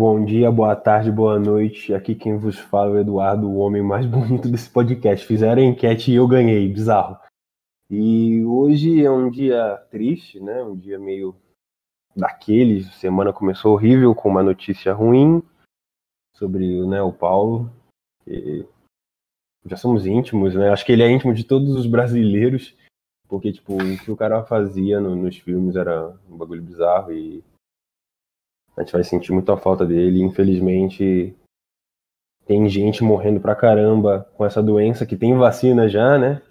Bom dia, boa tarde, boa noite. Aqui quem vos fala é o Eduardo, o homem mais bonito desse podcast. Fizeram enquete e eu ganhei, bizarro. E hoje é um dia triste, né? Um dia meio daqueles. Semana começou horrível com uma notícia ruim sobre né, o Paulo. já somos íntimos, né? Acho que ele é íntimo de todos os brasileiros, porque tipo o que o cara fazia no, nos filmes era um bagulho bizarro e a gente vai sentir muita falta dele. Infelizmente, tem gente morrendo pra caramba com essa doença que tem vacina já, né?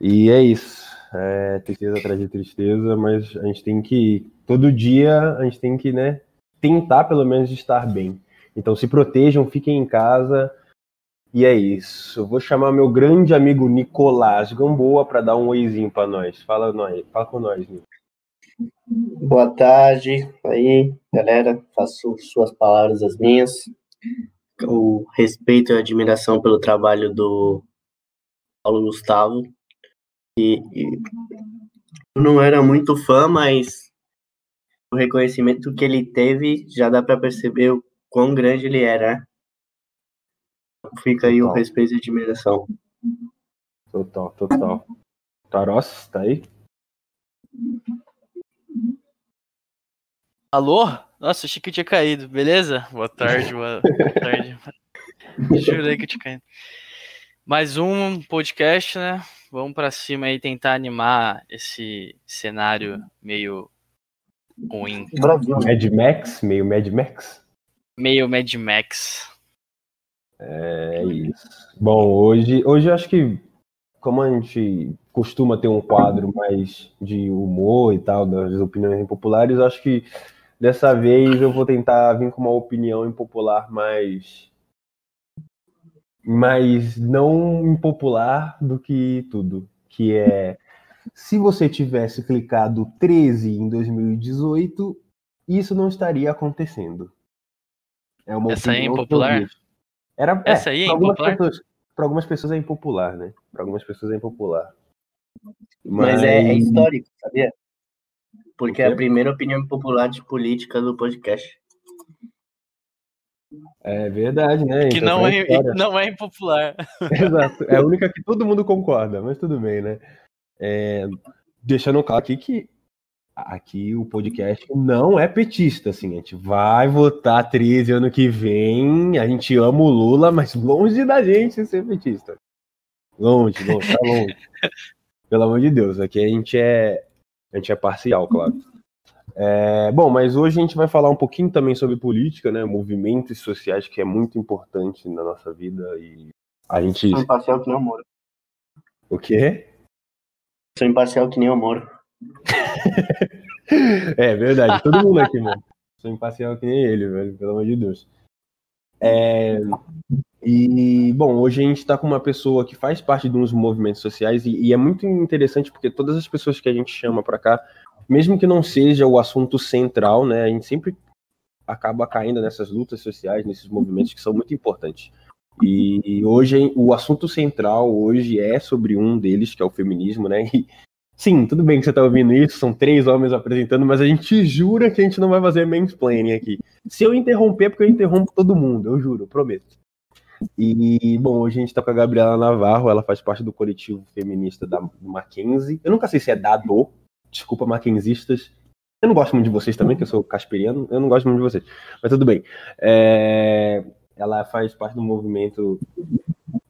E é isso. É tristeza atrás de tristeza, mas a gente tem que. Todo dia a gente tem que, né? Tentar pelo menos estar bem. Então se protejam, fiquem em casa. E é isso. Eu vou chamar meu grande amigo Nicolás Gamboa para dar um oizinho para nós. Fala, nós. Fala com nós, Nico. Boa tarde aí, galera. Faço suas palavras as minhas. O respeito e admiração pelo trabalho do Paulo Gustavo. E, e não era muito fã, mas o reconhecimento que ele teve já dá para perceber o quão grande ele era. Fica aí total. o respeito e admiração. Total, total. Taros, tá aí? Alô? Nossa, achei que eu tinha caído, beleza? Boa tarde, boa, boa tarde. Jurei que eu tinha caído. Mais um podcast, né? Vamos para cima aí tentar animar esse cenário meio ruim. Mad Max, meio Mad Max. Meio Mad Max. É isso. Bom, hoje, hoje eu acho que como a gente costuma ter um quadro mais de humor e tal, das opiniões impopulares, acho que Dessa vez eu vou tentar vir com uma opinião impopular mais. mais não impopular do que tudo. Que é. Se você tivesse clicado 13 em 2018, isso não estaria acontecendo. É uma Essa aí é impopular? Era, é, Essa aí é impopular? Para algumas pessoas é impopular, né? Para algumas pessoas é impopular. Mas, Mas é, é, histórico, sabia? Porque é a primeira opinião popular de política do podcast. É verdade, né? Que então, não, é, não é impopular. Exato. É a única que todo mundo concorda, mas tudo bem, né? É, deixando claro aqui que aqui o podcast não é petista, assim, a gente vai votar 13 ano que vem, a gente ama o Lula, mas longe da gente ser petista. Longe, longe, tá longe. Pelo amor de Deus, aqui a gente é a gente é parcial, claro. É, bom, mas hoje a gente vai falar um pouquinho também sobre política, né? Movimentos sociais, que é muito importante na nossa vida. E a gente. Sou imparcial que nem o Moro. O quê? Sou imparcial que nem o Moro. é verdade, todo mundo aqui, mano. Sou imparcial que nem ele, velho, pelo amor de Deus. É, e, bom, hoje a gente está com uma pessoa que faz parte de uns movimentos sociais e, e é muito interessante porque todas as pessoas que a gente chama para cá, mesmo que não seja o assunto central, né, a gente sempre acaba caindo nessas lutas sociais, nesses movimentos que são muito importantes. E hoje o assunto central hoje é sobre um deles, que é o feminismo, né? E, sim, tudo bem que você está ouvindo isso, são três homens apresentando, mas a gente jura que a gente não vai fazer mansplaining aqui. Se eu interromper, é porque eu interrompo todo mundo, eu juro, prometo. E, bom, hoje a gente tá com a Gabriela Navarro, ela faz parte do coletivo feminista da Mackenzie. Eu nunca sei se é da do, desculpa, Mackenzistas. Eu não gosto muito de vocês também, que eu sou casperiano, eu não gosto muito de vocês, mas tudo bem. É, ela faz parte do movimento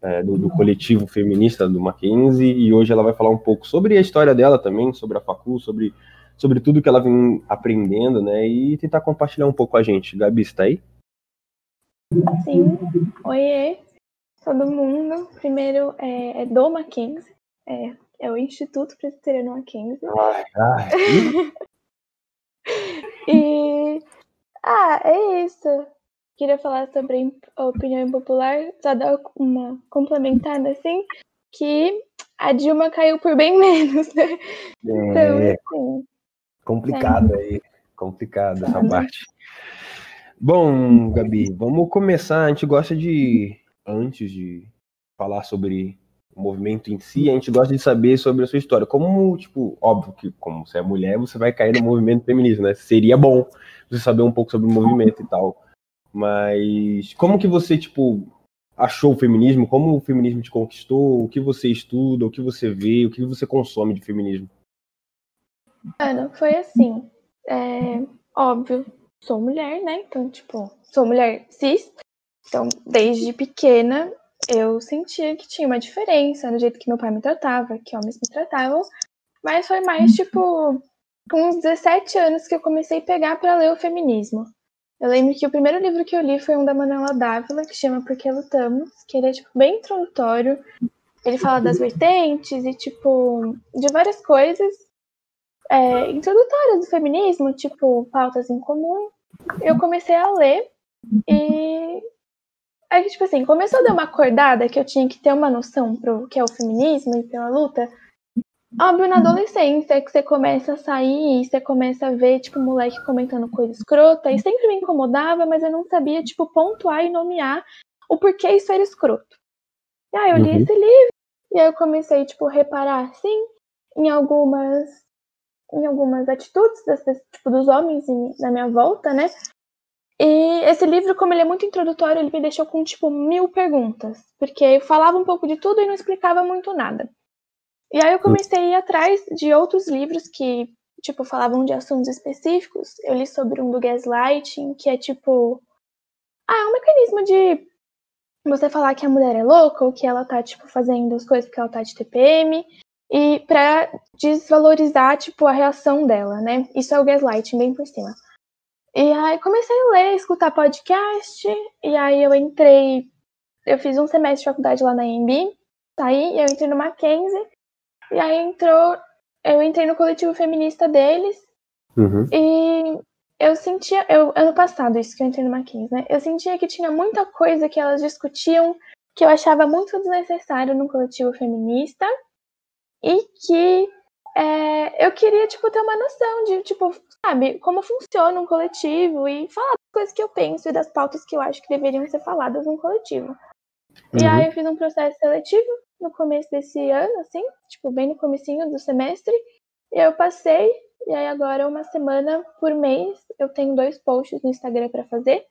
é, do, do, coletivo feminista do Mackenzie e hoje ela vai falar um pouco sobre a história dela também, sobre a facu, sobre, sobre tudo que ela vem aprendendo, né, e tentar compartilhar um pouco com a gente. Gabi, está aí? Sim. Oiê, todo mundo. Primeiro é, é do Mackenzie, é, é o Instituto Presbiteriano Mackenzie. Ai, ai. e. Ah, é isso. Queria falar sobre a opinião impopular, só dar uma complementada assim, que a Dilma caiu por bem menos, né? É, então, assim, complicado é. aí, complicado essa parte. Bom, Gabi, vamos começar. A gente gosta de, antes de falar sobre o movimento em si, a gente gosta de saber sobre a sua história. Como, tipo, óbvio que como você é mulher, você vai cair no movimento feminista, né? Seria bom você saber um pouco sobre o movimento e tal. Mas como que você, tipo, achou o feminismo? Como o feminismo te conquistou? O que você estuda? O que você vê? O que você consome de feminismo? Mano, foi assim. É, óbvio, sou mulher, né? Então, tipo, sou mulher cis. Então, desde pequena, eu sentia que tinha uma diferença no jeito que meu pai me tratava, que homens me tratavam. Mas foi mais, tipo, com uns 17 anos que eu comecei a pegar para ler o feminismo. Eu lembro que o primeiro livro que eu li foi um da Manuela Dávila, que chama Por que Lutamos, que ele é, tipo, bem introdutório. Ele fala das vertentes e, tipo, de várias coisas é, introdutórias do feminismo, tipo, pautas em comum. Eu comecei a ler e é que, tipo assim, começou a dar uma acordada que eu tinha que ter uma noção pro que é o feminismo e pela luta. Óbvio, na adolescência, que você começa a sair e você começa a ver, tipo, moleque comentando coisa escrota, e sempre me incomodava, mas eu não sabia, tipo, pontuar e nomear o porquê isso era escroto. E aí eu li uhum. esse livro, e aí eu comecei, tipo, reparar, sim, em algumas em algumas atitudes das, tipo, dos homens na minha volta, né? E esse livro, como ele é muito introdutório, ele me deixou com, tipo, mil perguntas. Porque eu falava um pouco de tudo e não explicava muito nada. E aí eu comecei a ir atrás de outros livros que, tipo, falavam de assuntos específicos. Eu li sobre um do gaslighting, que é, tipo... Ah, é um mecanismo de você falar que a mulher é louca ou que ela tá, tipo, fazendo as coisas porque ela tá de TPM e para desvalorizar, tipo, a reação dela, né? Isso é o gaslighting, bem por cima. E aí comecei a ler, escutar podcast, e aí eu entrei, eu fiz um semestre de faculdade lá na EMB, saí, eu entrei no Mackenzie, e aí entrou, eu entrei no coletivo feminista deles, uhum. e eu sentia, eu, ano passado, isso que eu entrei no Mackenzie, né? Eu sentia que tinha muita coisa que elas discutiam que eu achava muito desnecessário no coletivo feminista, e que é, eu queria, tipo, ter uma noção de, tipo, sabe, como funciona um coletivo e falar das coisas que eu penso e das pautas que eu acho que deveriam ser faladas num coletivo. Uhum. E aí eu fiz um processo seletivo no começo desse ano, assim, tipo, bem no comecinho do semestre, e eu passei, e aí agora uma semana por mês eu tenho dois posts no Instagram para fazer,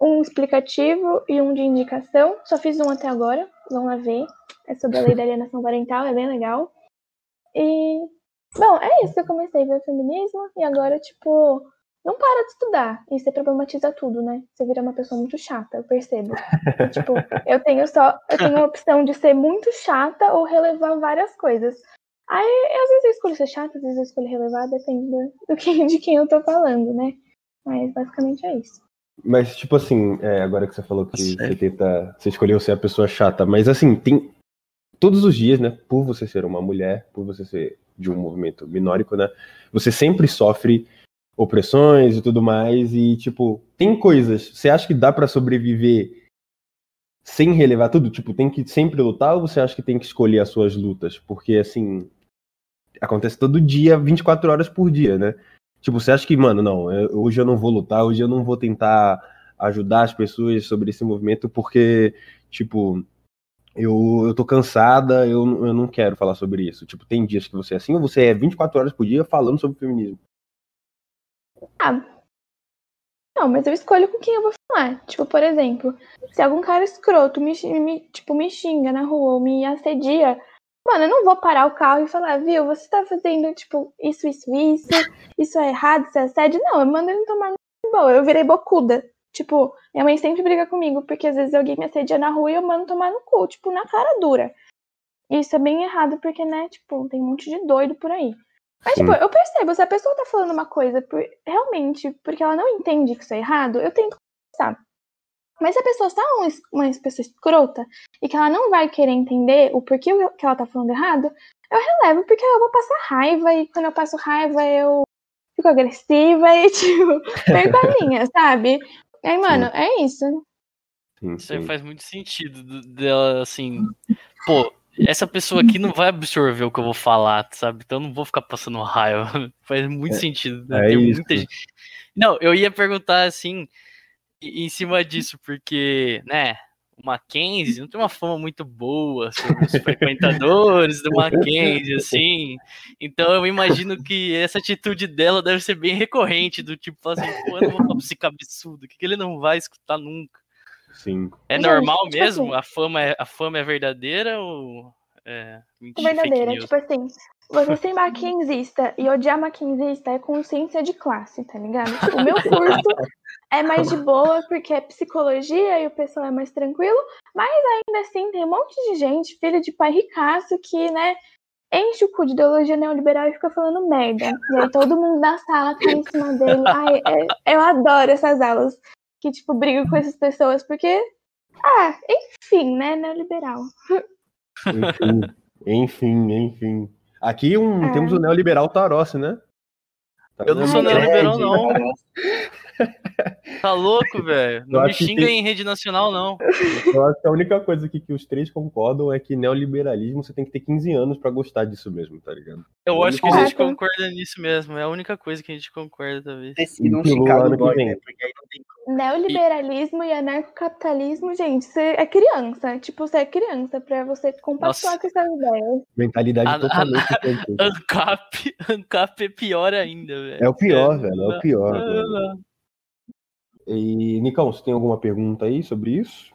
um explicativo e um de indicação, só fiz um até agora, vão lá ver, é sobre a lei da alienação parental, é bem legal. E Bom, é isso que eu comecei a ver o feminismo e agora, tipo, não para de estudar. E você problematiza tudo, né? Você vira uma pessoa muito chata, eu percebo. E, tipo, eu tenho só. Eu tenho a opção de ser muito chata ou relevar várias coisas. Aí, às vezes eu escolho ser chata, às vezes eu escolho relevar, depende do que, de quem eu tô falando, né? Mas basicamente é isso. Mas, tipo assim, é, agora que você falou que você tenta. Você escolheu ser a pessoa chata, mas assim, tem. Todos os dias, né? Por você ser uma mulher, por você ser de um movimento minórico, né? Você sempre sofre opressões e tudo mais e tipo, tem coisas, você acha que dá para sobreviver sem relevar tudo? Tipo, tem que sempre lutar ou você acha que tem que escolher as suas lutas? Porque assim, acontece todo dia, 24 horas por dia, né? Tipo, você acha que, mano, não, eu, hoje eu não vou lutar, hoje eu não vou tentar ajudar as pessoas sobre esse movimento porque, tipo, eu, eu tô cansada, eu, eu não quero falar sobre isso. Tipo, tem dias que você é assim ou você é 24 horas por dia falando sobre feminismo? Ah. Não, mas eu escolho com quem eu vou falar. Tipo, por exemplo, se algum cara escroto me, me, tipo, me xinga na rua ou me assedia, mano, eu não vou parar o carro e falar, viu, você tá fazendo, tipo, isso, isso, isso, isso é errado, isso é assédio. Não, eu mando ele tomar no boa. Eu virei bocuda. Tipo, minha mãe sempre briga comigo, porque às vezes alguém me assedia na rua e eu mando tomar no cu, tipo, na cara dura. E isso é bem errado, porque, né, tipo, tem um monte de doido por aí. Mas, Sim. tipo, eu percebo, se a pessoa tá falando uma coisa por, realmente porque ela não entende que isso é errado, eu tento conversar. Mas se a pessoa está uma, uma pessoa escrota e que ela não vai querer entender o porquê que ela tá falando errado, eu relevo porque eu vou passar raiva e quando eu passo raiva eu fico agressiva e, tipo, perco a linha, sabe? Aí, mano, sim. é isso. Sim, isso aí faz muito sentido dela, assim, pô, essa pessoa aqui não vai absorver o que eu vou falar, sabe? Então eu não vou ficar passando raiva. Faz muito é, sentido. Né? É Tem isso. muita gente. Não, eu ia perguntar assim, em cima disso, porque, né, o Mackenzie não tem uma fama muito boa sobre os frequentadores do Mackenzie, assim. Então eu imagino que essa atitude dela deve ser bem recorrente, do tipo, falar assim, pô, eu não vou falar pra esse cabeçudo, que, que ele não vai escutar nunca. Sim. É Gente, normal tipo mesmo? assim- A fama é, a fama é verdadeira ou é mentira, fake verdadeira. news? Tipo assim, você ser maquinzista e odiar maquinzista é consciência de classe, tá ligado? O meu curso é mais de boa porque é psicologia e o pessoal é mais tranquilo, mas ainda assim tem um monte de gente, filho de pai ricaço, que, né, enche o cu de ideologia neoliberal e fica falando merda. E aí todo mundo da sala cai em cima dele. Ai, é- eu adoro essas aulas que, tipo, brigam com essas pessoas, porque, ah, enfim, né, neoliberal. Enfim, enfim, enfim. Aqui um, É. temos o neoliberal Tarossi, né? Tá Eu não sou neoliberal, não. Tá louco, velho? Não Eu me que xinga tem- em rede nacional, não. Eu acho que a única coisa aqui que os três concordam é que neoliberalismo você tem que ter 15 anos pra gostar disso mesmo, tá ligado? Eu acho que a gente concorda nisso mesmo. É a única coisa que a gente concorda, talvez. Chicago ano que Boy, vem. né? Porque aí não tem. Neoliberalismo e anarcocapitalismo, gente, você é criança. Tipo, você é criança pra você compactuar Nossa. com essas ideias. Mentalidade A- a- totalmente diferente. Ancap, Ancap é pior ainda, velho. É o pior, Sério. velho, é o pior. Não, velho. não. E, Nicão, você tem alguma pergunta aí sobre isso?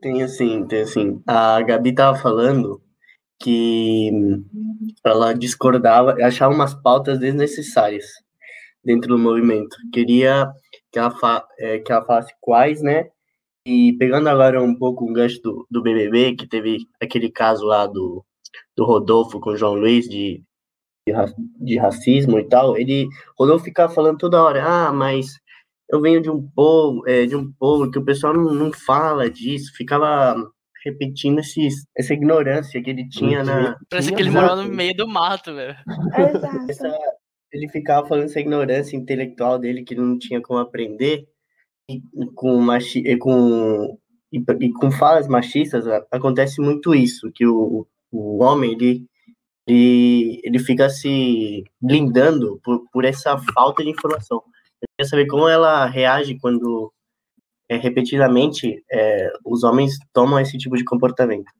Tem assim, tem assim. A Gabi tava falando que ela discordava, achava umas pautas desnecessárias dentro do movimento. Queria que ela, fa é, que ela falasse quais, né? E pegando agora um pouco o gancho do, do BBB, que teve aquele caso lá do, do Rodolfo com o João Luiz de, de, ra- de racismo e tal, ele, Rodolfo ficava falando toda hora, ah, mas eu venho de um povo, é, de um povo que o pessoal não, não fala disso, ficava repetindo esses, essa ignorância que ele tinha na. Parece que ele morava no meio do mato, velho. Essa- ele ficava falando essa ignorância intelectual dele que ele não tinha como aprender e, e com machi, e com e, e com falas machistas acontece muito isso que o, o homem ele, ele ele fica se blindando por, por essa falta de informação eu queria saber como ela reage quando é, repetidamente é, os homens tomam esse tipo de comportamento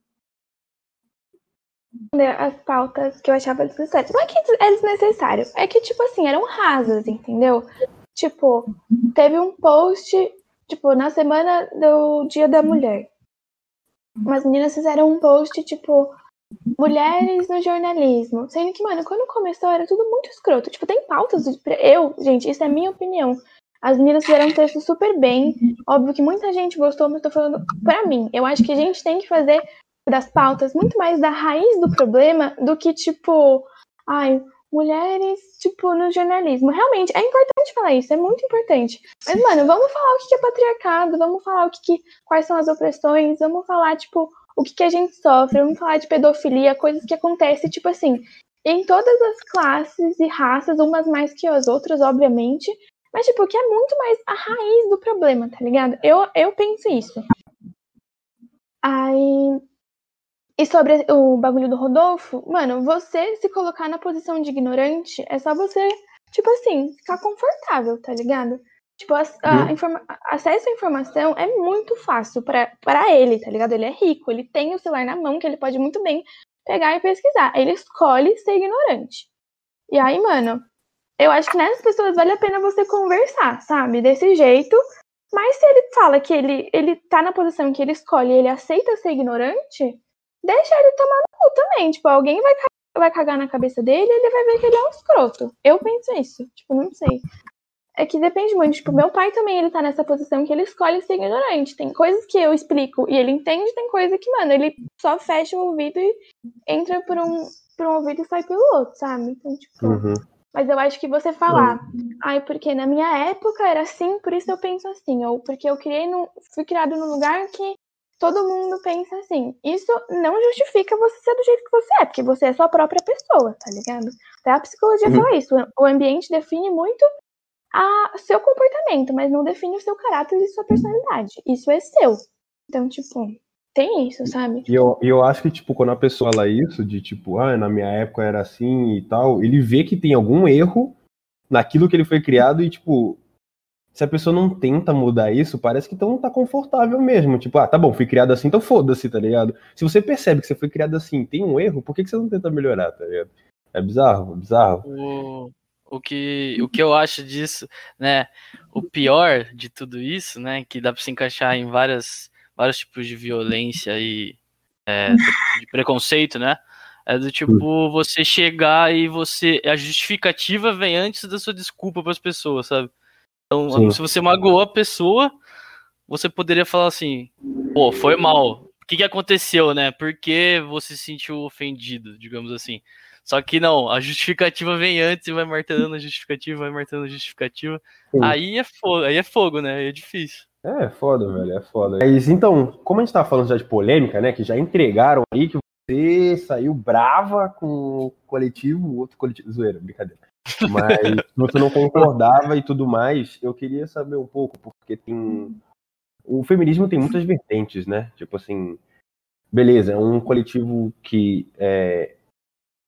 né, As pautas que eu achava desnecessárias. Não é que é desnecessário, é que, tipo assim, eram rasas, entendeu? Tipo, teve um post, tipo, na semana do Dia da Mulher. Umas meninas fizeram um post, tipo, mulheres no jornalismo. Sendo que, mano, quando começou era tudo muito escroto. Tipo, tem pautas. de- Eu, gente, isso é minha opinião. As meninas fizeram um texto super bem. Óbvio que muita gente gostou, mas tô falando pra mim. Eu acho que a gente tem que fazer das pautas muito mais da raiz do problema do que, tipo, ai, mulheres, tipo, no jornalismo. Realmente, é importante falar isso, é muito importante. Mas, mano, vamos falar o que é patriarcado, vamos falar o que, que quais são as opressões, vamos falar, tipo, o que, que a gente sofre, vamos falar de pedofilia, coisas que acontecem, tipo assim, em todas as classes e raças, umas mais que as outras, obviamente, mas, tipo, que é muito mais a raiz do problema, tá ligado? Eu, eu penso isso. Aí. E sobre o bagulho do Rodolfo, mano, você se colocar na posição de ignorante é só você, tipo assim, ficar confortável, tá ligado? Tipo, a, a informa- acesso à informação é muito fácil pra pra ele, tá ligado? Ele é rico, ele tem o celular na mão que ele pode muito bem pegar e pesquisar. Ele escolhe ser ignorante. E aí, mano, eu acho que nessas pessoas vale a pena você conversar, sabe? Desse jeito. Mas se ele fala que ele, ele tá na posição que ele escolhe e ele aceita ser ignorante, deixa ele tomar no cu também. Tipo, alguém vai, vai cagar na cabeça dele e ele vai ver que ele é um escroto. Eu penso isso. Tipo, não sei. É que depende muito. Tipo, meu pai também, ele tá nessa posição que ele escolhe ser ignorante. Tem coisas que eu explico e ele entende, tem coisa que, mano, ele só fecha o ouvido e entra por um, por um ouvido e sai pelo outro, sabe? Então, tipo... Uhum. Mas eu acho que você falar, ai, porque na minha época era assim, por isso eu penso assim, ou porque eu criei fui criado num lugar que todo mundo pensa assim. Isso não justifica você ser do jeito que você é, porque você é sua própria pessoa, tá ligado? Até a psicologia Uhum. fala isso. O ambiente define muito a seu comportamento, mas não define o seu caráter e sua personalidade. Isso é seu. Então, tipo, tem isso, sabe? E eu, eu acho que, tipo, quando a pessoa fala isso, de tipo, ah, na minha época era assim e tal, ele vê que tem algum erro naquilo que ele foi criado e, tipo, se a pessoa não tenta mudar isso, parece que então tá confortável mesmo. Tipo, ah, tá bom, fui criado assim, então foda-se, tá ligado? Se você percebe que você foi criado assim, tem um erro, por que, que você não tenta melhorar, tá ligado? É bizarro, é bizarro. O, o, que, o que eu acho disso, né? O pior de tudo isso, né? Que dá pra se encaixar em várias, vários tipos de violência e é, de preconceito, né? É do tipo você chegar e você. A justificativa vem antes da sua desculpa para as pessoas, sabe? Então, Sim. se você magoou a pessoa, você poderia falar assim: pô, foi mal. O que, que aconteceu, né? Por que você se sentiu ofendido, digamos assim? Só que não, a justificativa vem antes e vai martelando a justificativa, vai martelando a justificativa. Aí é fogo, aí é fogo, né? Aí é difícil. É, é foda, velho, é foda. Mas então, como a gente tá falando já de polêmica, né? Que já entregaram aí que você saiu brava com o coletivo, o outro coletivo. Zoeira, brincadeira. Mas você não concordava e tudo mais, eu queria saber um pouco, porque tem. O feminismo tem muitas vertentes, né? Tipo assim, beleza, é um coletivo que é,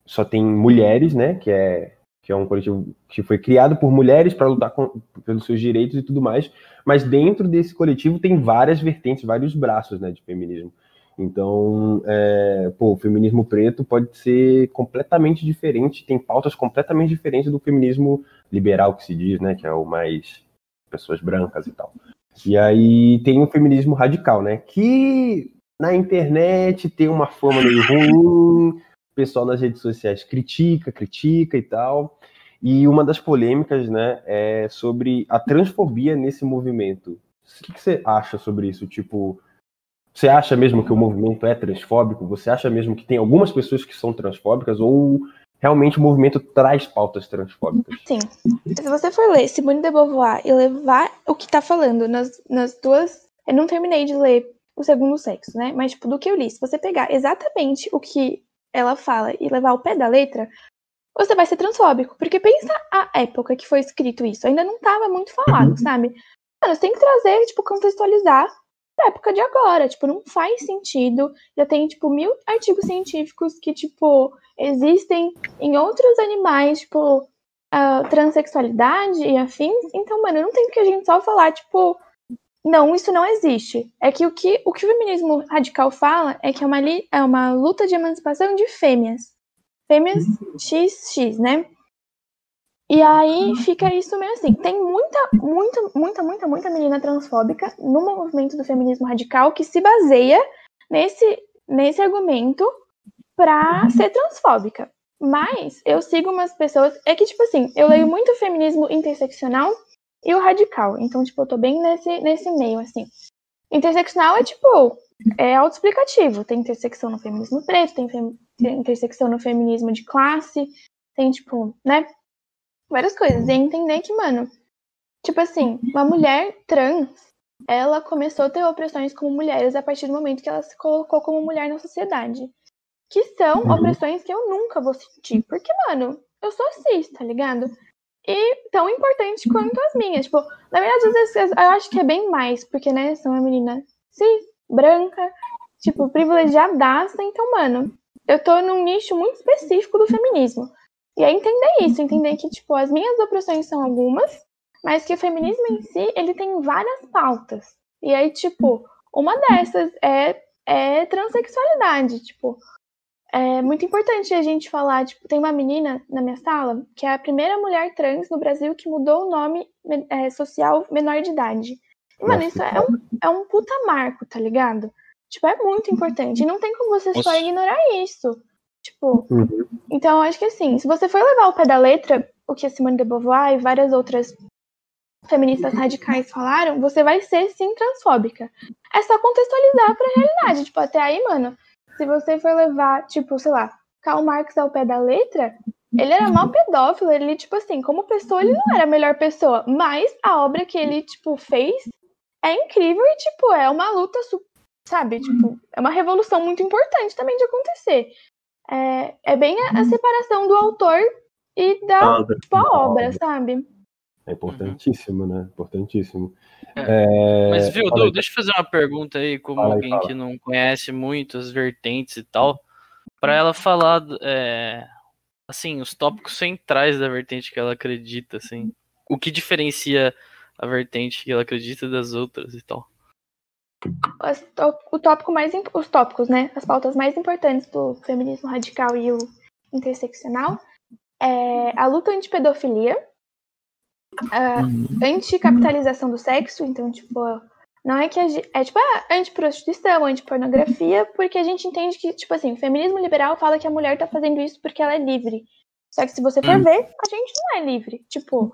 só tem mulheres, né? Que é, que é um coletivo que foi criado por mulheres para lutar com, pelos seus direitos e tudo mais. Mas dentro desse coletivo tem várias vertentes, vários braços, né? De feminismo. Então, é, pô, o feminismo preto pode ser completamente diferente, tem pautas completamente diferentes do feminismo liberal que se diz, né, que é o mais pessoas brancas e tal. E aí tem o feminismo radical, né, que na internet tem uma forma meio ruim, pessoal nas redes sociais critica, critica e tal. E uma das polêmicas, né, é sobre a transfobia nesse movimento. O que, você acha sobre isso? Tipo, você acha mesmo que o movimento é transfóbico? Você acha mesmo que tem algumas pessoas que são transfóbicas ou realmente o movimento traz pautas transfóbicas? Sim. Se você for ler Simone de Beauvoir e levar o que tá falando nas, nas duas. Eu não terminei de ler o segundo sexo, né? Mas, tipo, do que eu li, se você pegar exatamente o que ela fala e levar ao pé da letra, você vai ser transfóbico. Porque pensa a época que foi escrito isso. Ainda não tava muito falado, uhum. sabe? Mano, você tem que trazer, tipo, contextualizar pra época de agora. Tipo, não faz sentido. Já tem, tipo, mil artigos científicos que, tipo, existem em outros animais, tipo, a transexualidade e afins. Então, mano, não tem que a gente só falar, tipo, não, isso não existe. É que o que o, que o feminismo radical fala é que é uma, é uma luta de emancipação de fêmeas. Fêmeas XX, né? E aí fica isso meio assim. Tem muita, muita, muita, muita, muita menina transfóbica no movimento do feminismo radical que se baseia nesse, nesse argumento pra uhum. ser transfóbica. Mas eu sigo umas pessoas. É que, tipo assim, eu leio muito o feminismo interseccional e o radical. Então, tipo, eu tô bem nesse, nesse meio, assim. Interseccional é tipo. É autoexplicativo. Tem intersecção no feminismo preto, tem, fem, tem intersecção no feminismo de classe, tem, tipo, né? várias coisas. E entender que, mano, tipo assim, uma mulher trans, ela começou a ter opressões como mulheres a partir do momento que ela se colocou como mulher na sociedade. Que são uhum. opressões que eu nunca vou sentir. Porque, mano, eu sou cis, tá ligado? E tão importante quanto as minhas. Tipo, na verdade, às vezes eu acho que é bem mais, porque, né, sou uma menina cis, branca, tipo, privilegiadaça. Então, mano, eu tô num nicho muito específico do feminismo. E é entender isso, entender que, tipo, as minhas opressões são algumas, mas que o feminismo em si, ele tem várias pautas. E aí, tipo, uma dessas é, é transexualidade, tipo, é muito importante a gente falar, tipo, tem uma menina na minha sala que é a primeira mulher trans no Brasil que mudou o nome é, social menor de idade. E, mano, isso é um, é um puta marco, tá ligado? Tipo, é muito importante. E não tem como você só ignorar isso. Tipo, uhum. então acho que assim, se você for levar o pé da letra, o que a Simone de Beauvoir e várias outras feministas radicais falaram, você vai ser sim transfóbica. É só contextualizar pra realidade. Tipo, até aí, mano, se você for levar, tipo, sei lá, Karl Marx ao pé da letra, ele era mal pedófilo, ele, tipo assim, como pessoa, ele não era a melhor pessoa, mas a obra que ele, tipo, fez é incrível e, tipo, é uma luta, sabe? Tipo, é uma revolução muito importante também de acontecer. É, é bem a, a, uhum. separação do autor e da obra, tipo, a obra, obra, sabe? É importantíssimo, né? Importantíssimo. É, é... Mas, viu, Du, deixa eu fazer uma pergunta aí, como fala alguém que não conhece muito as vertentes e tal, para ela falar, é, assim, os tópicos centrais da vertente que ela acredita, assim. O que diferencia a vertente que ela acredita das outras e tal. O tópico mais os tópicos, né? As pautas mais importantes do feminismo radical e o interseccional é a luta antipedofilia, a anticapitalização do sexo, então, tipo, não é que a gente, é tipo a antiprostituição, antipornografia, porque a gente entende que, tipo assim, o feminismo liberal fala que a mulher tá fazendo isso porque ela é livre. Só que se você for Hum. ver, a gente não é livre. Tipo,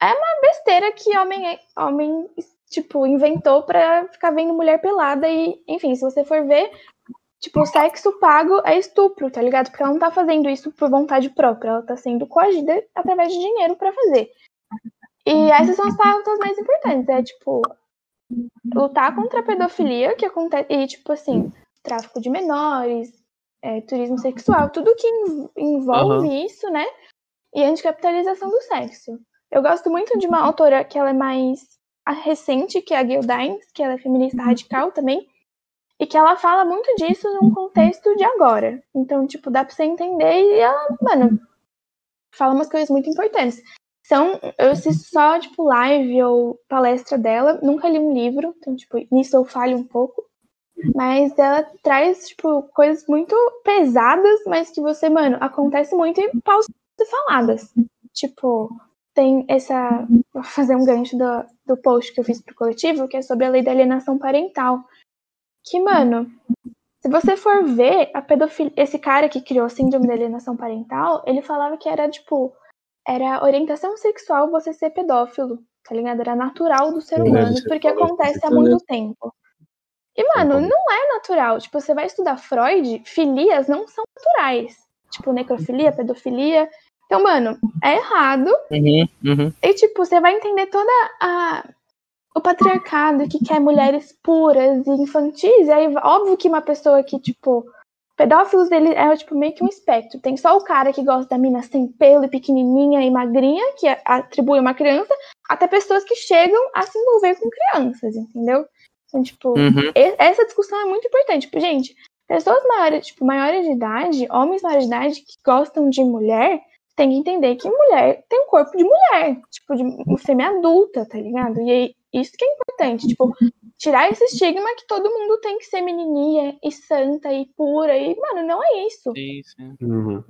é uma besteira que homem, é- homem tipo, inventou pra ficar vendo mulher pelada e, enfim, se você for ver, tipo, o sexo pago é estupro, tá ligado? Porque ela não tá fazendo isso por vontade própria, ela tá sendo coagida através de dinheiro pra fazer. E essas são as pautas mais importantes, é tipo lutar contra a pedofilia que acontece e tipo assim, tráfico de menores, é, turismo sexual, tudo que en- envolve isso, né? E anticapitalização do sexo. Eu gosto muito de uma autora que ela é mais recente, que é a Gil Dines, que ela é feminista radical também, e que ela fala muito disso num contexto de agora. Então, tipo, dá pra você entender e ela, mano, fala umas coisas muito importantes. São, eu assisto só, tipo, live ou palestra dela, nunca li um livro, então, tipo, nisso eu falho um pouco. Mas ela traz, tipo, coisas muito pesadas, mas que você, mano, acontece muito em pausas faladas. Tipo, tem essa. Vou fazer um gancho do, do post que eu fiz pro coletivo, que é sobre a lei da alienação parental. Que, mano, se você for ver a pedofilia. Esse cara que criou a síndrome da alienação parental, ele falava que era, tipo, era orientação sexual você ser pedófilo, tá ligado? Era natural do ser humano, porque acontece há muito tempo. E, mano, não é natural. Tipo, você vai estudar Freud, filias não são naturais. Tipo, necrofilia, pedofilia. Então, mano, é errado. Uhum, uhum. E, tipo, você vai entender toda a. O patriarcado que quer mulheres puras e infantis. E aí, óbvio que uma pessoa que, tipo. Pedófilos, ele é, tipo, meio que um espectro. Tem só o cara que gosta da mina sem pelo e pequenininha e magrinha, que atribui uma criança, até pessoas que chegam a se envolver com crianças, entendeu? Então, tipo, Uhum. essa discussão é muito importante. Tipo, gente, pessoas maiores, tipo, maiores de idade, homens maiores de idade que gostam de mulher, tem que entender que mulher tem um corpo de mulher, tipo, de fêmea adulta, tá ligado? E aí, isso que é importante, tipo, tirar esse estigma que todo mundo tem que ser menininha e santa e pura, e, mano, não é isso. Sim, sim. Uhum.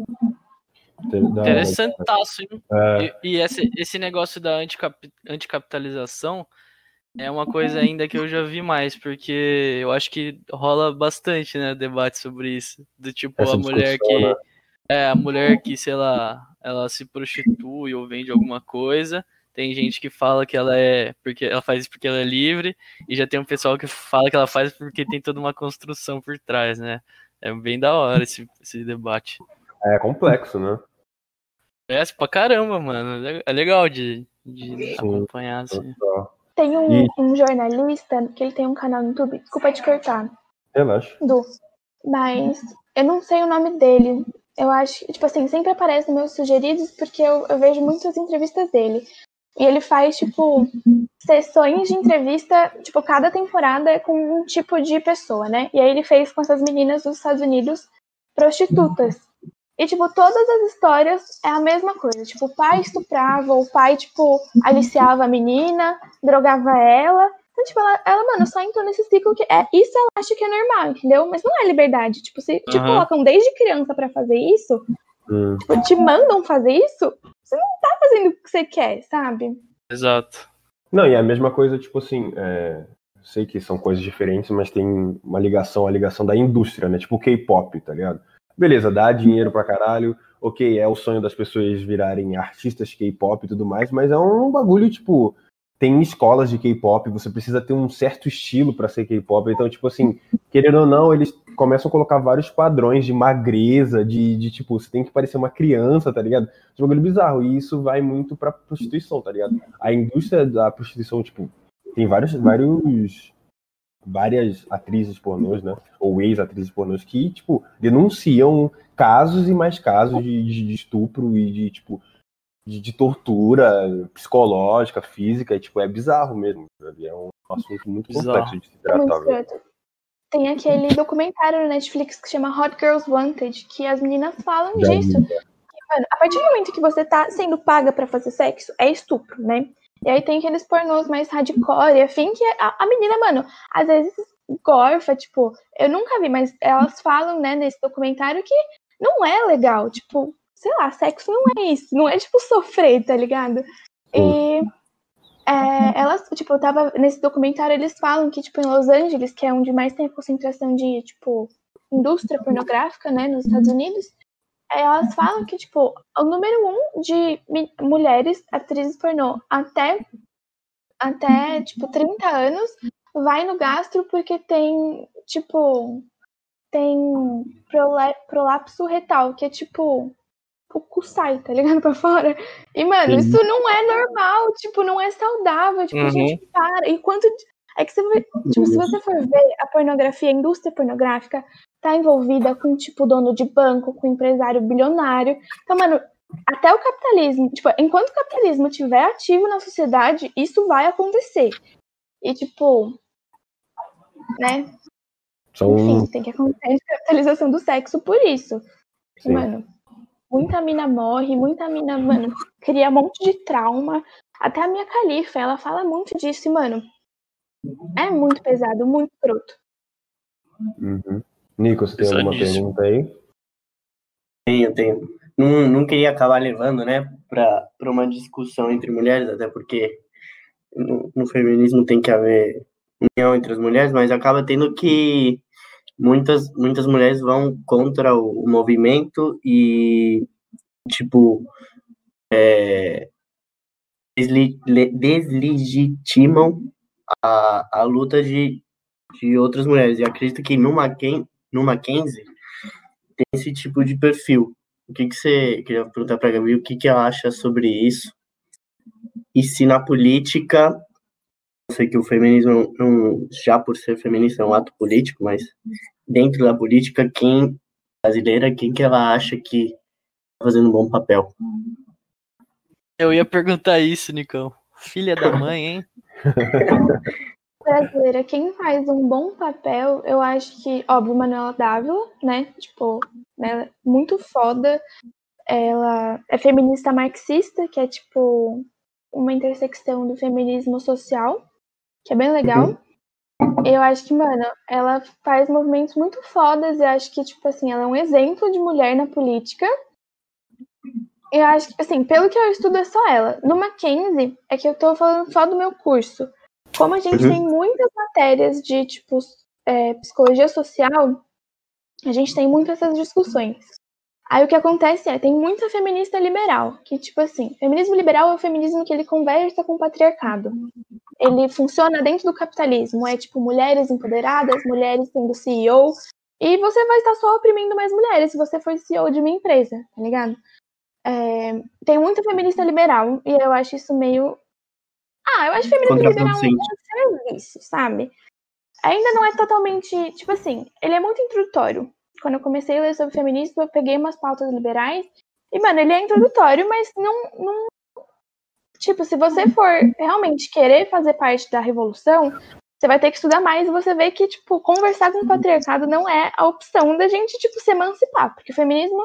Interessantaço, hein? É, E, e esse, esse negócio da anticap- anticapitalização é uma coisa ainda que eu já vi mais, porque eu acho que rola bastante, né, debate sobre isso. Do tipo, Essa a mulher que. né? É, a mulher que, sei lá, ela se prostitui ou vende alguma coisa. Tem gente que fala que ela é. porque ela faz isso porque ela é livre, e já tem um pessoal que fala que ela faz porque tem toda uma construção por trás, né? É bem da hora esse, esse debate. é complexo, né? É, pra caramba, mano. É legal de, de acompanhar, assim. Tem um, E- um jornalista que ele tem um canal no YouTube, desculpa te cortar, Relaxa. Du, mas eu não sei o nome dele. Eu acho que, tipo assim, sempre aparece nos meus sugeridos porque eu, eu vejo muitas entrevistas dele. E ele faz, tipo, sessões de entrevista, tipo, cada temporada com um tipo de pessoa, né? E aí ele fez com essas meninas dos Estados Unidos prostitutas. E, tipo, todas as histórias é a mesma coisa. Tipo, o pai estuprava, o pai, tipo, aliciava a menina, drogava ela. Então, tipo, ela, ela, mano, só entrou nesse ciclo que é isso ela acha que é normal, entendeu? Mas não é liberdade. Tipo, se te Aham. colocam desde criança pra fazer isso, Hum. tipo, te mandam fazer isso, você não tá fazendo o que você quer, sabe? Exato. Não, e é a mesma coisa, tipo assim, é, sei que são coisas diferentes, mas tem uma ligação, a ligação da indústria, né? Tipo o K-pop, tá ligado? Beleza, dá dinheiro pra caralho, ok, é o sonho das pessoas virarem artistas K-pop e tudo mais, mas é um bagulho, tipo, tem escolas de K-pop, você precisa ter um certo estilo pra ser K-pop, então, tipo assim, querendo ou não, eles começam a colocar vários padrões de magreza, de, de tipo, você tem que parecer uma criança, tá ligado? Esse bagulho bizarro, e isso vai muito pra prostituição, tá ligado? A indústria da prostituição, tipo, tem vários, vários, várias atrizes pornôs, né? Ou ex-atrizes pornôs que, tipo, denunciam casos e mais casos de- de estupro e de, tipo, de, de tortura psicológica, física, e, tipo, é bizarro mesmo. sabe? É um assunto muito Bizarro. complexo de se tratar. Tem aquele documentário no Netflix que chama Hot Girls Wanted, que as meninas falam disso. Mano, a partir do momento que você tá sendo paga pra fazer sexo, é estupro, né? E aí tem aqueles pornôs mais hardcore, afim que a, a menina, mano, às vezes gorfa, tipo, eu nunca vi, mas elas falam, né, nesse documentário que não é legal, tipo, sei lá, sexo não é isso, não é tipo sofrer, tá ligado? E é, elas, tipo, eu tava nesse documentário, eles falam que, tipo, em Los Angeles, que é onde mais tem a concentração de, tipo, indústria pornográfica, né, nos Estados Unidos, é, elas falam que, tipo, o número um de mulheres atrizes pornô até, até tipo, 30 anos vai no gastro porque tem, tipo, tem prolapso retal, que é tipo, o cu sai, tá ligado? Pra fora. E, mano, Sim. isso não é normal, tipo, não é saudável. Tipo, uhum. a gente para. E quanto. É que você vai. Tipo, se você for ver a pornografia, a indústria pornográfica tá envolvida com, tipo, dono de banco, com empresário bilionário. Então, mano, até o capitalismo, tipo, enquanto o capitalismo estiver ativo na sociedade, isso vai acontecer. E, tipo, né? Enfim, tem que acontecer a capitalização do sexo por isso. Sim. Mano, muita mina morre, muita mina, mano, cria um monte de trauma. Até a minha califa, ela fala muito disso, e, mano, é muito pesado, muito escroto. Uhum. Nico, você tem alguma pergunta aí? Tenho, tenho. Não, não queria acabar levando, né, para uma discussão entre mulheres, até porque no, no feminismo tem que haver união entre as mulheres, mas acaba tendo que muitas muitas mulheres vão contra o, o movimento e tipo é, desli, deslegitimam a, a luta de, de outras mulheres. E acredito que no, Mackenzie, no Mackenzie tem esse tipo de perfil. O que, que você queria perguntar para a Gabi? O que, que ela acha sobre isso? E se na política sei que o feminismo, não, já por ser feminista, é um ato político, mas dentro da política, quem brasileira, quem que ela acha que está fazendo um bom papel? Eu ia perguntar isso, Nicão. Filha da mãe, hein? brasileira, quem faz um bom papel, eu acho que, óbvio, Manuela Dávila, né? Tipo, né? muito foda. Ela é feminista marxista, que é tipo uma intersecção do feminismo social que é bem legal. Uhum. Eu acho que, mano, ela faz movimentos muito fodas. Eu acho que, tipo assim, ela é um exemplo de mulher na política. Eu acho que, assim, pelo que eu estudo é só ela. No Mackenzie, é que eu tô falando só do meu curso. Como a gente uhum. tem muitas matérias de, tipo, é, psicologia social, a gente tem muitas essas discussões. Aí o que acontece é, tem muita feminista liberal, que tipo assim, feminismo liberal é o feminismo que ele conversa com o patriarcado. Ele funciona dentro do capitalismo, é tipo mulheres empoderadas, mulheres sendo CEO, e você vai estar só oprimindo mais mulheres se você for CEO de uma empresa, tá ligado? É, tem muita feminista liberal, e eu acho isso meio. Ah, eu acho feminista liberal um serviço, sabe? Ainda não é totalmente. Tipo assim, ele é muito introdutório quando eu comecei a ler sobre feminismo, eu peguei umas pautas liberais. E, mano, ele é introdutório, mas não, não. Tipo, se você for realmente querer fazer parte da revolução, você vai ter que estudar mais e você vê que, tipo, conversar com o patriarcado não é a opção da gente, tipo, se emancipar. Porque o feminismo.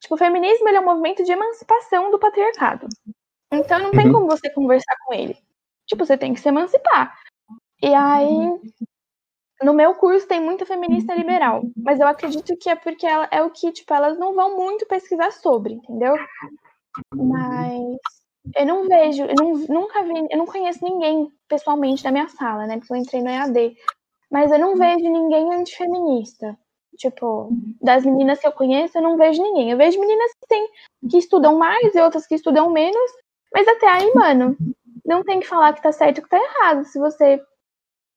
Tipo, o feminismo ele é um movimento de emancipação do patriarcado. Então não tem uhum. como você conversar com ele. Tipo, você tem que se emancipar. E aí, no meu curso tem muita feminista liberal, mas eu acredito que é porque ela, é o que, tipo, elas não vão muito pesquisar sobre, entendeu? Mas eu não vejo, eu não, nunca vi, eu não conheço ninguém pessoalmente da minha sala, né? Porque eu entrei no EAD. Mas eu não vejo ninguém antifeminista. Tipo, das meninas que eu conheço, eu não vejo ninguém. Eu vejo meninas que, tem, que estudam mais e outras que estudam menos. Mas até aí, mano, não tem que falar que tá certo ou que tá errado. Se você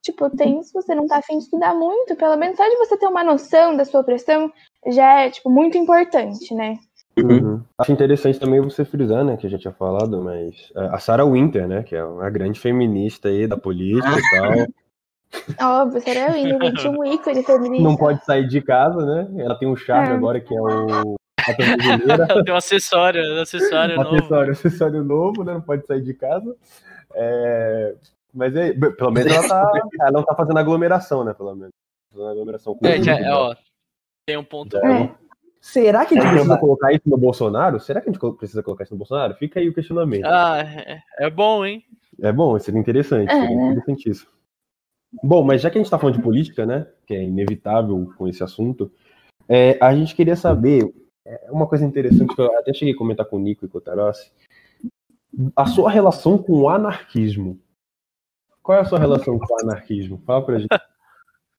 Tipo, tem, se você não tá afim de estudar muito, pelo menos só de você ter uma noção da sua opressão já é, tipo, muito importante, né? Uhum. Acho interessante também você frisar, né, que a gente tinha falado, mas é, a Sarah Winter, né, que é uma grande feminista aí da política e tal. Óbvio, Sarah Winter, um ícone feminista. Não pode sair de casa, né? Ela tem um charme é. agora que é o tem um acessório, um acessório um novo. Acessório, acessório novo, né? Não pode sair de casa. É, mas é, pelo menos ela, tá, ela não tá fazendo aglomeração, né? Pelo menos. Fazendo aglomeração com é, já, é, ó, tem um ponto. É. Será que a gente precisa colocar isso no Bolsonaro? Será que a gente precisa colocar isso no Bolsonaro? Fica aí o questionamento. Ah, é, é bom, hein? É bom, seria interessante, seria É, interessantíssimo. Bom, mas já que a gente está falando de política, né, que é inevitável com esse assunto, é, a gente queria saber, é, uma coisa interessante que eu até cheguei a comentar com o Nico e com o Tarossi, a sua relação com o anarquismo. Qual é a sua relação com o anarquismo? Fala pra gente.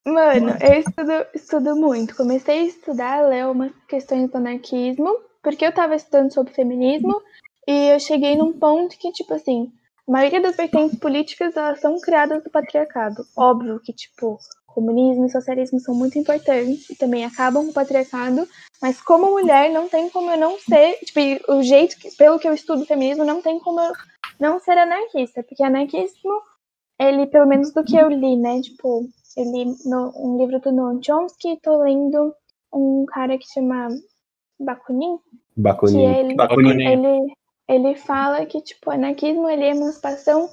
Mano, eu estudo, estudo muito. Comecei a estudar, ler umas questões do anarquismo, porque eu tava estudando sobre feminismo, e eu cheguei num ponto que, tipo assim, a maioria das vertentes políticas, elas são criadas do patriarcado. Óbvio que, tipo, comunismo e socialismo são muito importantes e também acabam com o patriarcado, mas como mulher não tem como eu não ser, tipo, o jeito que, pelo que eu estudo feminismo, não tem como eu não ser anarquista, porque anarquismo, ele, pelo menos do que eu li, né, tipo, eu li no, um livro do Noam Chomsky, tô lendo um cara que chama Bakunin, que Baconinho. ele, Bakunin. ele, ele fala que, tipo, o anarquismo ele é a emancipação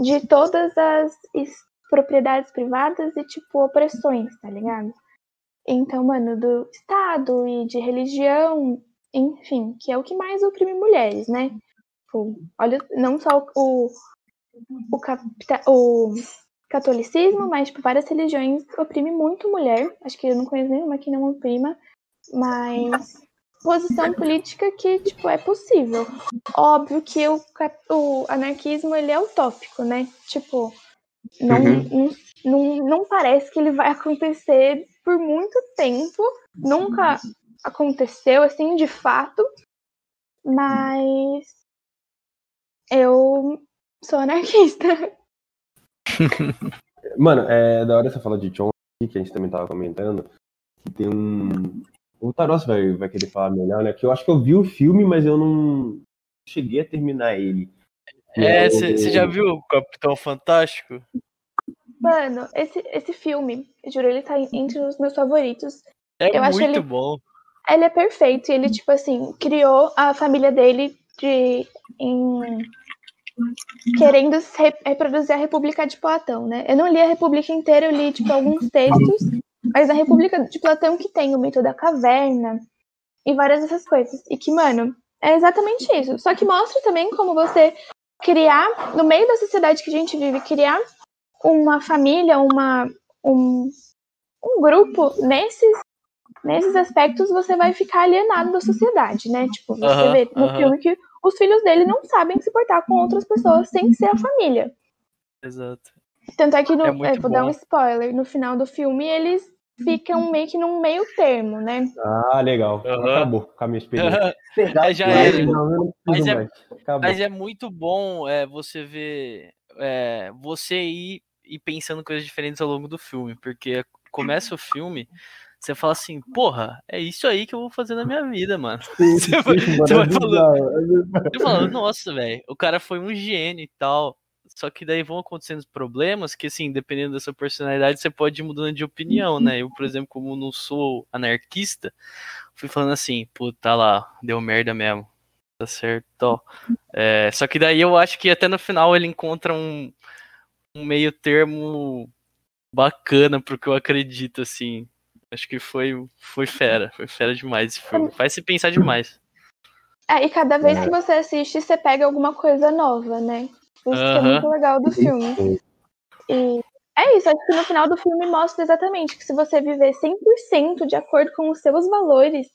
de todas as es- propriedades privadas e, tipo, opressões, tá ligado? Então, mano, do Estado e de religião, enfim, que é o que mais oprime mulheres, né? Tipo, olha, não só o, o, capita, o catolicismo, mas, tipo, várias religiões oprimem muito mulher. Acho que eu não conheço nenhuma que não oprima, mas posição política que, tipo, é possível. Óbvio que o, o anarquismo, ele é utópico, né? Tipo, não, Uhum. não, não, não parece que ele vai acontecer por muito tempo. Nunca aconteceu, assim, de fato. Mas eu sou anarquista. Mano, é da hora você falar de Chomsky, que a gente também tava comentando, que tem um... O Taros vai, vai querer falar melhor, né? Que eu acho que eu vi o filme, mas eu não cheguei a terminar ele. É, você já viu o Capitão Fantástico? Mano, esse, esse filme, juro, ele tá entre os meus favoritos. É Eu acho muito ele- bom. Ele é perfeito. e Ele, tipo assim, criou a família dele de. Em... Querendo reproduzir a República de Platão, né? Eu não li a República inteira, eu li, tipo, alguns textos, mas a República de Platão que tem o mito da caverna e várias dessas coisas. E que, mano, é exatamente isso. Só que mostra também como você criar, no meio da sociedade que a gente vive, criar uma família, uma, um, um grupo nesses nesses aspectos você vai ficar alienado da sociedade, né? Tipo, você vê no filme que os filhos dele não sabem se portar com outras pessoas sem ser a família. Exato. Tanto é que, no, É é, vou dar bom. um spoiler, no final do filme eles ficam meio que num meio termo, né? Ah, legal. Aham. Acabou com a minha experiência. Pegar já mais, era. né? Não, Mas é-. Mas é muito bom é, você ver é, você ir, ir pensando coisas diferentes ao longo do filme, porque começa o filme, você fala assim, porra, é isso aí que eu vou fazer na minha vida, mano. Você vai, Sim, você vai é falando, bizarro. eu falo, nossa, velho, o cara foi um gênio e tal. Só que daí vão acontecendo problemas que, assim, dependendo da sua personalidade, você pode ir mudando de opinião, né? Eu, por exemplo, como não sou anarquista, fui falando assim, puta lá, deu merda mesmo. Tá certo. ó. É, só que daí eu acho que até no final ele encontra um, um meio termo bacana pro que eu acredito, assim. Acho que foi, foi fera, foi fera demais esse filme. Faz se pensar demais. É, e cada vez É. que você assiste, você pega alguma coisa nova, né? Isso que é muito legal do filme. E é isso, acho que no final do filme mostra exatamente que se você viver 100% de acordo com os seus valores,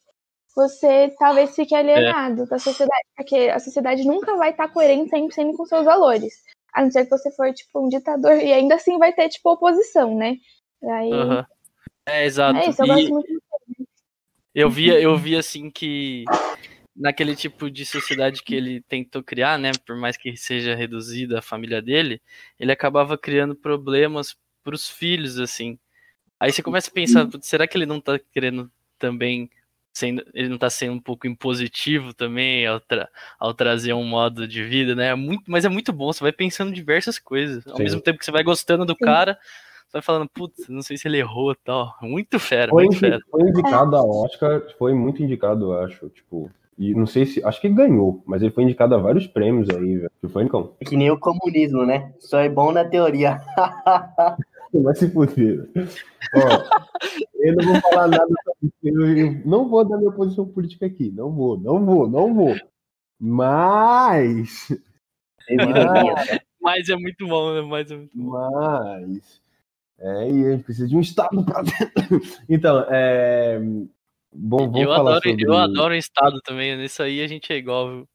você talvez fique alienado da sociedade, porque a sociedade nunca vai estar coerente 100% com seus valores. A não ser que você for, tipo, um ditador, e ainda assim vai ter, tipo, oposição, né? E aí, Aham. É, exato. é isso, eu E- gosto muito. Eu via, eu vi assim que naquele tipo de sociedade que ele tentou criar, né, por mais que seja reduzida a família dele, ele acabava criando problemas para os filhos assim. Aí você começa a pensar, "Putz, será que ele não tá querendo também sendo, ele não tá sendo um pouco impositivo também ao, tra- ao trazer um modo de vida, né? É muito, mas é muito bom, você vai pensando em diversas coisas. Ao Sim. mesmo tempo que você vai gostando do Sim. cara, você vai falando, putz, não sei se ele errou e tal. Muito fera, Foi, muito fera. foi indicado a Oscar, foi muito indicado, eu acho. Tipo, e não sei se. Acho que ganhou, mas ele foi indicado a vários prêmios aí, velho. Que foi, Nicão? É que nem o comunismo, né? Só é bom na teoria. Vai se fuder. Ó, eu não vou falar nada sobre isso. Eu, não vou dar minha posição política aqui. Não vou, não vou, não vou. Mas. À minha. Mas é muito bom, né? Mas é muito bom. Mas. É, e a gente precisa de um Estado pra Então, é. Bom, vamos Eu falar adoro, sobre... eu adoro o Estado também. Nisso aí a gente é igual, viu?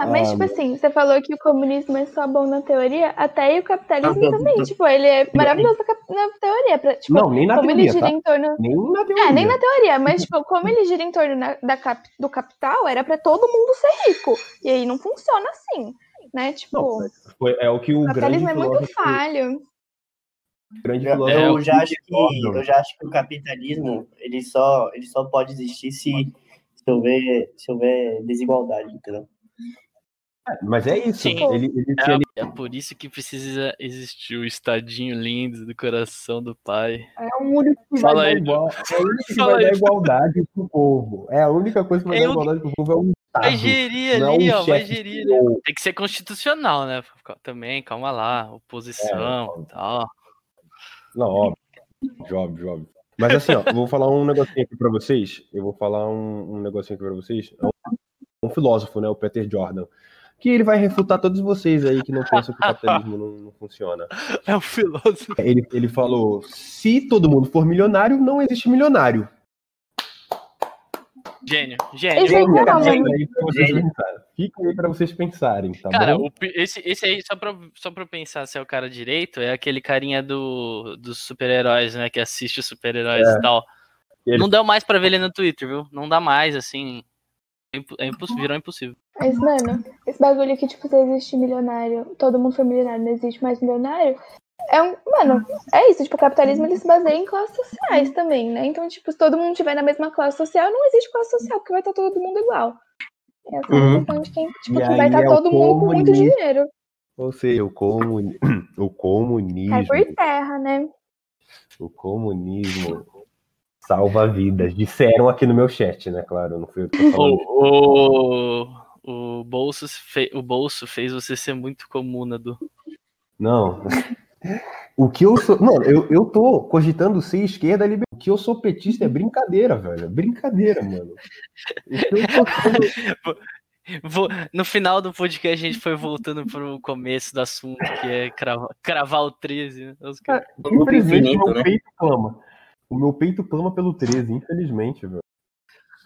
Ah, mas, Ah, tipo assim, você falou que o comunismo é só bom na teoria, até aí o capitalismo Ah, também. não. Tipo, ele é maravilhoso na teoria. Pra, tipo, Não, nem na como ele teoria, gira tá? em torno. Nem na teoria. É, nem na teoria, mas tipo, como ele gira em torno na- da cap- do capital, era pra todo mundo ser rico. E aí não funciona assim, né? Tipo, Não, Foi- é o que o o grande capitalismo é muito falho. Grande Eu, filósofo eu já acho que eu já acho que o capitalismo ele só ele só pode existir se, se houver se houver desigualdade, entendeu? Mas é isso. Sim. Ele, ele, se ele- É por isso que precisa existir o estadinho lindo do coração do pai. é o único que Fala vai aí, dar igual, é o único que Fala vai dar igualdade pro povo. É a única coisa que vai É dar igualdade pro povo é o Estado. Vai gerir não é ali, um ó. Vai gerir. Né? Tem que ser constitucional, né? Também, calma lá. Oposição É, e tal. Não, óbvio. Óbvio, óbvio. Mas assim, ó, eu vou falar um negocinho aqui pra vocês. Eu vou falar um, um negocinho aqui pra vocês. É um, um filósofo, né? O Peter Jordan. Que ele vai refutar todos vocês aí que não pensam que o capitalismo não, não funciona. É um filósofo. Ele, ele falou: se todo mundo for milionário, não existe milionário. Gênio, Esse gênio. pra vocês Gênio. pensarem. Fica aí pra vocês pensarem, tá Cara, bom? pi- esse, esse aí, só pra, só pra eu pensar se é o cara direito, é aquele carinha do, dos super-heróis, né? Que assiste os super-heróis É. e tal. Ele- Não deu mais pra ver ele no Twitter, viu? Não dá mais, assim. É é impossível, virou impossível. Mas, mano, esse bagulho que, tipo, se existe milionário, todo mundo for milionário, não existe mais milionário. É um. Mano, é isso. Tipo, o capitalismo ele se baseia em classes sociais também, né? Então, tipo, se todo mundo tiver na mesma classe social, não existe classe social, porque vai estar todo mundo igual. É só Uhum. uma questão de quem. Tipo, que vai estar é o todo mundo com muito dinheiro. Ou seja, o, comuni... o comunismo. Cai por terra, né? O comunismo salva vidas. Disseram aqui no meu chat, né? Claro, não fui eu que tô falando. O, o, o, bolso fe, o bolso fez você ser muito comum, Nadu. Não. O que eu sou. Mano, eu, eu tô cogitando ser esquerda liberal. O que eu sou petista é brincadeira, velho. É Brincadeira, mano. O tô no final do podcast, a gente foi voltando pro começo do assunto, que é cravar, cravar o 13. Né? Os Grupo Infelizmente, infinito, meu né? peito clama. O meu peito clama pelo 13, infelizmente, velho.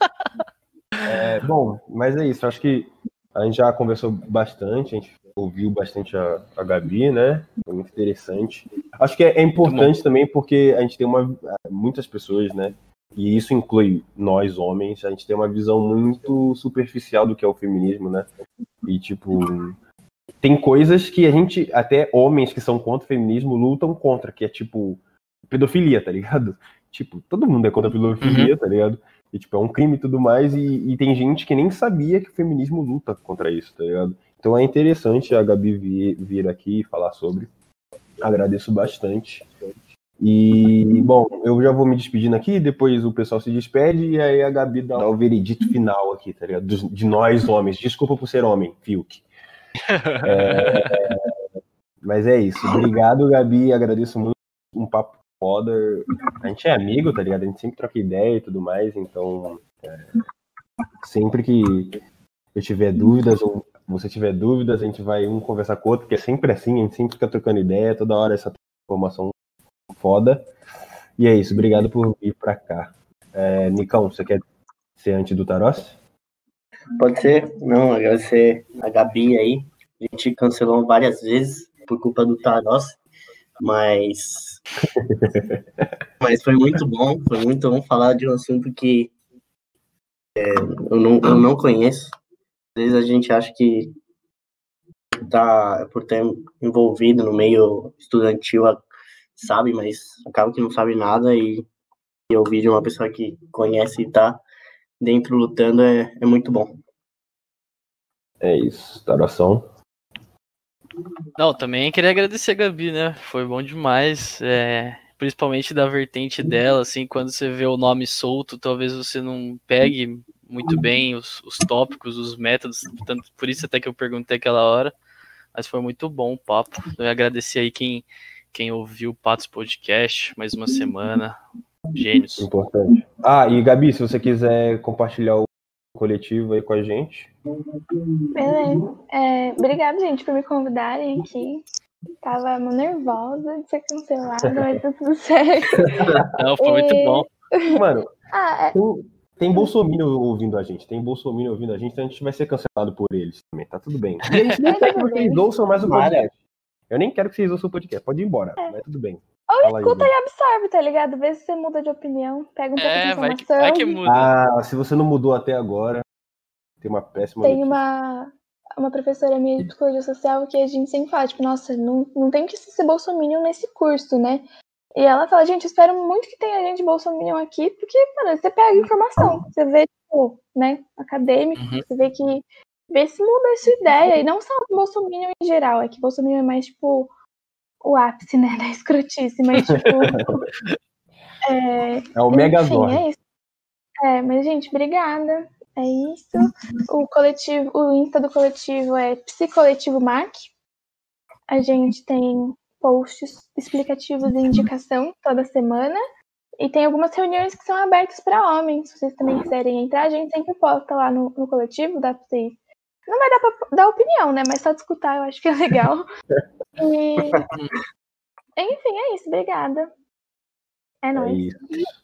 É, bom, mas é isso. Acho que a gente já conversou bastante, a gente ouviu bastante a, a Gabi, né? Foi muito interessante. Acho que é, é importante também porque a gente tem uma muitas pessoas, né? E isso inclui nós homens, a gente tem uma visão muito superficial do que é o feminismo, né? E tipo, tem coisas que a gente, até homens que são contra o feminismo, lutam contra, que é tipo pedofilia, tá ligado? Tipo, todo mundo é contra a pedofilia, tá ligado? E tipo, é um crime e tudo mais, e, e tem gente que nem sabia que o feminismo luta contra isso, tá ligado? Então é interessante a Gabi vir, vir aqui e falar sobre. Agradeço bastante. E, bom, eu já vou me despedindo aqui, depois o pessoal se despede e aí a Gabi dá o veredito final aqui, tá ligado? Dos- de nós homens. Desculpa por ser homem, Fiuk. É, Mas é isso. Obrigado, Gabi. Agradeço muito. Um papo foda. A gente é amigo, tá ligado? A gente sempre troca ideia e tudo mais, então. é, sempre que eu tiver dúvidas ou você tiver dúvidas, a gente vai um conversar com o outro, porque é sempre assim, a gente sempre fica trocando ideia, toda hora essa informação foda. E é isso, obrigado por vir pra cá. É, Nicão, você quer ser antes do Tarós? Pode ser? Não, agradecer a Gabi aí. A gente cancelou várias vezes por culpa do Taros, mas. mas foi muito bom, foi muito bom falar de um assunto que é, eu, não, eu não conheço. Às vezes a gente acha que tá por ter envolvido no meio estudantil sabe, mas acaba que não sabe nada e, e ouvir de uma pessoa que conhece e tá dentro lutando é, é muito bom. É isso, Taroção. Não, também queria agradecer a Gabi, né? Foi bom demais. é, principalmente da vertente dela, assim, quando você vê o nome solto, talvez você não pegue muito bem os, os tópicos, os métodos, tanto por isso até que eu perguntei aquela hora. Mas foi muito bom o papo. Eu agradecer aí quem, quem ouviu o Patos Podcast mais uma semana. Gênios. Importante. Ah, e Gabi, se você quiser compartilhar o coletivo aí com a gente. Beleza. É, obrigada, gente, por me convidarem aqui. Tava nervosa de ser cancelada, mas tá tudo certo. Não, foi muito E- bom. Mano, Ah, é, tem, tem Bolsonaro ouvindo a gente, tem Bolsonaro ouvindo a gente, então a gente vai ser cancelado por eles também, tá tudo bem. E a gente nem quer que vocês ouçam mais o podcast. Eu nem quero que vocês ouçam o podcast, pode ir embora, mas tudo bem. Fala aí, escuta Lu. e absorve, tá ligado? Vê se você muda de opinião, pega um pouco É, de vai que, informação. vai que muda. Ah, se você não mudou até agora, tem uma péssima Tem notícia. uma, uma professora minha de psicologia social que a gente sempre fala, tipo, nossa, não, não tem que ser bolsominion nesse curso, né? E ela fala, gente, espero muito que tenha gente bolsominion aqui, porque, mano, você pega informação, você vê, tipo, né, acadêmico, Uhum. você vê que, vê se muda a sua ideia, e não só bolsominion em geral, é que bolsominion é mais, tipo, o ápice, né, da escrotice, mas, tipo... é, É o Megazord. é isso. É, mas, gente, obrigada. É isso. O coletivo, o Insta do coletivo é Psicoletivo Mac. A gente tem posts explicativos e indicação toda semana. E tem algumas reuniões que são abertas para homens. Se vocês também quiserem entrar, a gente sempre posta lá no, no coletivo, dá pra vocês. Não vai dar pra dar opinião, né? Mas só de escutar eu acho que é legal. E... Enfim, é isso. Obrigada. É É nóis. isso.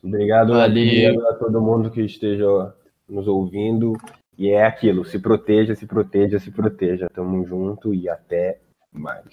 Obrigado, Valeu. obrigado a todo mundo que esteja nos ouvindo. E é aquilo, se proteja, se proteja, se proteja. Tamo junto e até mais.